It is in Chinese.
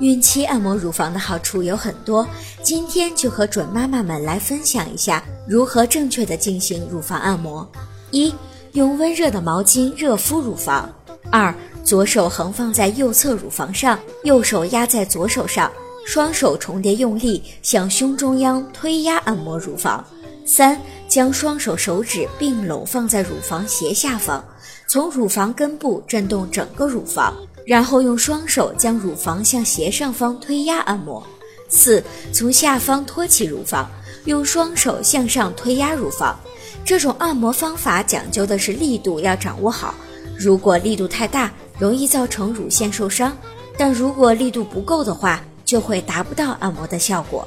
孕期按摩乳房的好处有很多，今天就和准妈妈们来分享一下如何正确的进行乳房按摩。一、用温热的毛巾热敷乳房。二、左手横放在右侧乳房上，右手压在左手上，双手重叠用力向胸中央推压按摩乳房。三、将双手手指并拢放在乳房斜下方，从乳房根部震动整个乳房，然后用双手将乳房向斜上方推压按摩。四、从下方托起乳房，用双手向上推压乳房。这种按摩方法讲究的是力度要掌握好，如果力度太大，容易造成乳腺受伤；但如果力度不够的话，就会达不到按摩的效果。